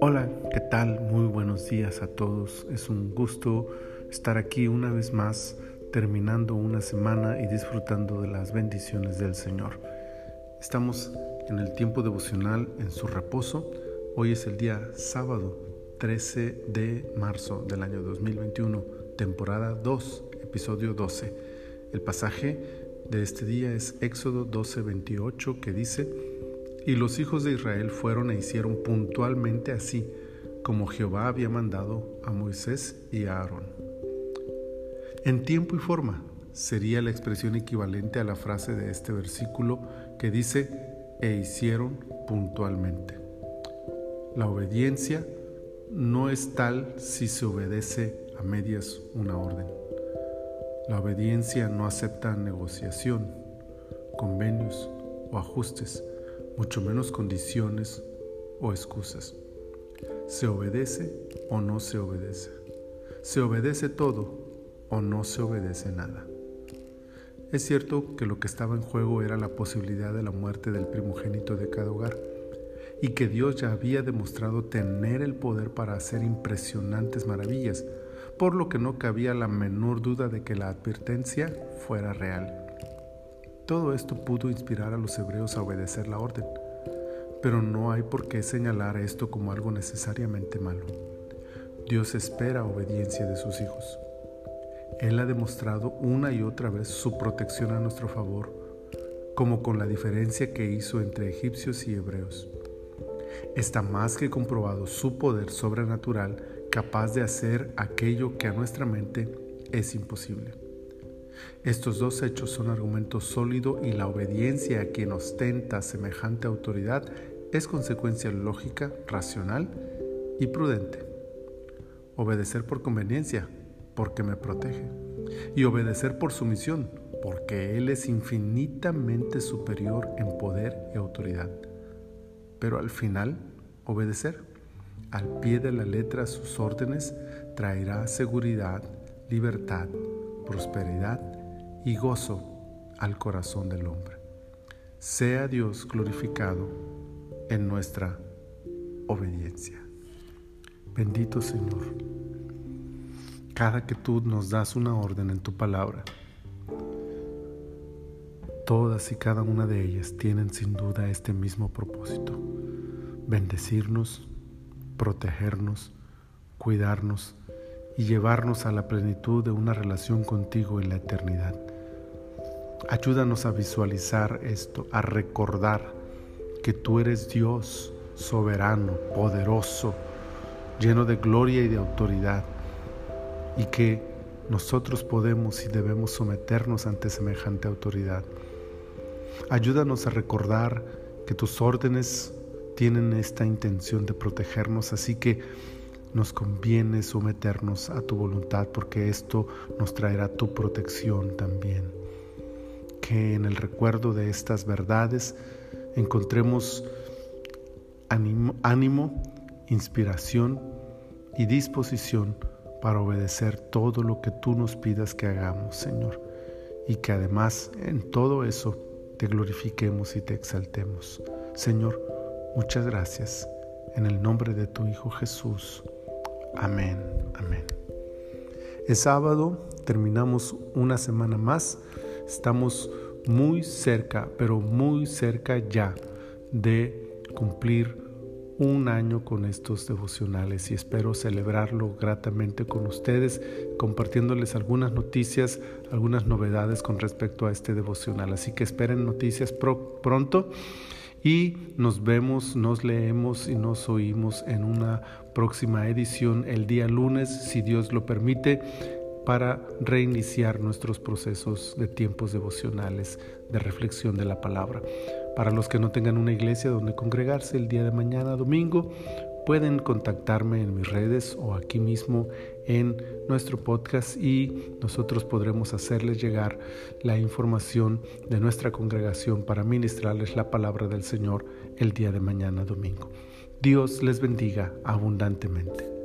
Hola, ¿qué tal? Muy buenos días a todos. Es un gusto estar aquí una vez más, terminando una semana y disfrutando de las bendiciones del Señor. Estamos en el tiempo devocional en su reposo. Hoy es el día sábado 13 de marzo del año 2021, temporada 2, episodio 12. El pasaje de este día es Éxodo 12, 28, que dice, y los hijos de Israel fueron e hicieron puntualmente así, como Jehová había mandado a Moisés y a Aarón. En tiempo y forma sería la expresión equivalente a la frase de este versículo que dice, e hicieron puntualmente. La obediencia no es tal si se obedece a medias una orden. La obediencia no acepta negociación, convenios o ajustes mucho menos condiciones o excusas. ¿Se obedece o no se obedece? ¿Se obedece todo o no se obedece nada? Es cierto que lo que estaba en juego era la posibilidad de la muerte del primogénito de cada hogar y que Dios ya había demostrado tener el poder para hacer impresionantes maravillas, por lo que no cabía la menor duda de que la advertencia fuera real. Todo esto pudo inspirar a los hebreos a obedecer la orden, pero no hay por qué señalar esto como algo necesariamente malo. Dios espera obediencia de sus hijos. Él ha demostrado una y otra vez su protección a nuestro favor, como con la diferencia que hizo entre egipcios y hebreos. Está más que comprobado su poder sobrenatural capaz de hacer aquello que a nuestra mente es imposible. Estos dos hechos son argumento sólido y la obediencia a quien ostenta semejante autoridad es consecuencia lógica, racional y prudente. Obedecer por conveniencia, porque me protege. Y obedecer por sumisión, porque Él es infinitamente superior en poder y autoridad. Pero al final, obedecer al pie de la letra sus órdenes traerá seguridad, libertad, prosperidad y gozo al corazón del hombre. Sea Dios glorificado en nuestra obediencia. Bendito Señor, cada que tú nos das una orden en tu palabra, todas y cada una de ellas tienen sin duda este mismo propósito, bendecirnos, protegernos, cuidarnos y llevarnos a la plenitud de una relación contigo en la eternidad. Ayúdanos a visualizar esto, a recordar que tú eres Dios soberano, poderoso, lleno de gloria y de autoridad, y que nosotros podemos y debemos someternos ante semejante autoridad. Ayúdanos a recordar que tus órdenes tienen esta intención de protegernos, así que nos conviene someternos a tu voluntad porque esto nos traerá tu protección también. Que en el recuerdo de estas verdades encontremos ánimo, inspiración y disposición para obedecer todo lo que tú nos pidas que hagamos, Señor. Y que además en todo eso te glorifiquemos y te exaltemos. Señor, muchas gracias. En el nombre de tu Hijo Jesús. Amén, amén. Es sábado, terminamos una semana más. Estamos muy cerca, pero muy cerca ya de cumplir un año con estos devocionales y espero celebrarlo gratamente con ustedes, compartiéndoles algunas noticias, algunas novedades con respecto a este devocional. Así que esperen noticias pronto y nos vemos, nos leemos y nos oímos en una próxima edición el día lunes, si Dios lo permite, para reiniciar nuestros procesos de tiempos devocionales, de reflexión de la palabra. Para los que no tengan una iglesia donde congregarse el día de mañana, domingo, pueden contactarme en mis redes o aquí mismo en nuestro podcast y nosotros podremos hacerles llegar la información de nuestra congregación para ministrarles la palabra del Señor el día de mañana domingo. Dios les bendiga abundantemente.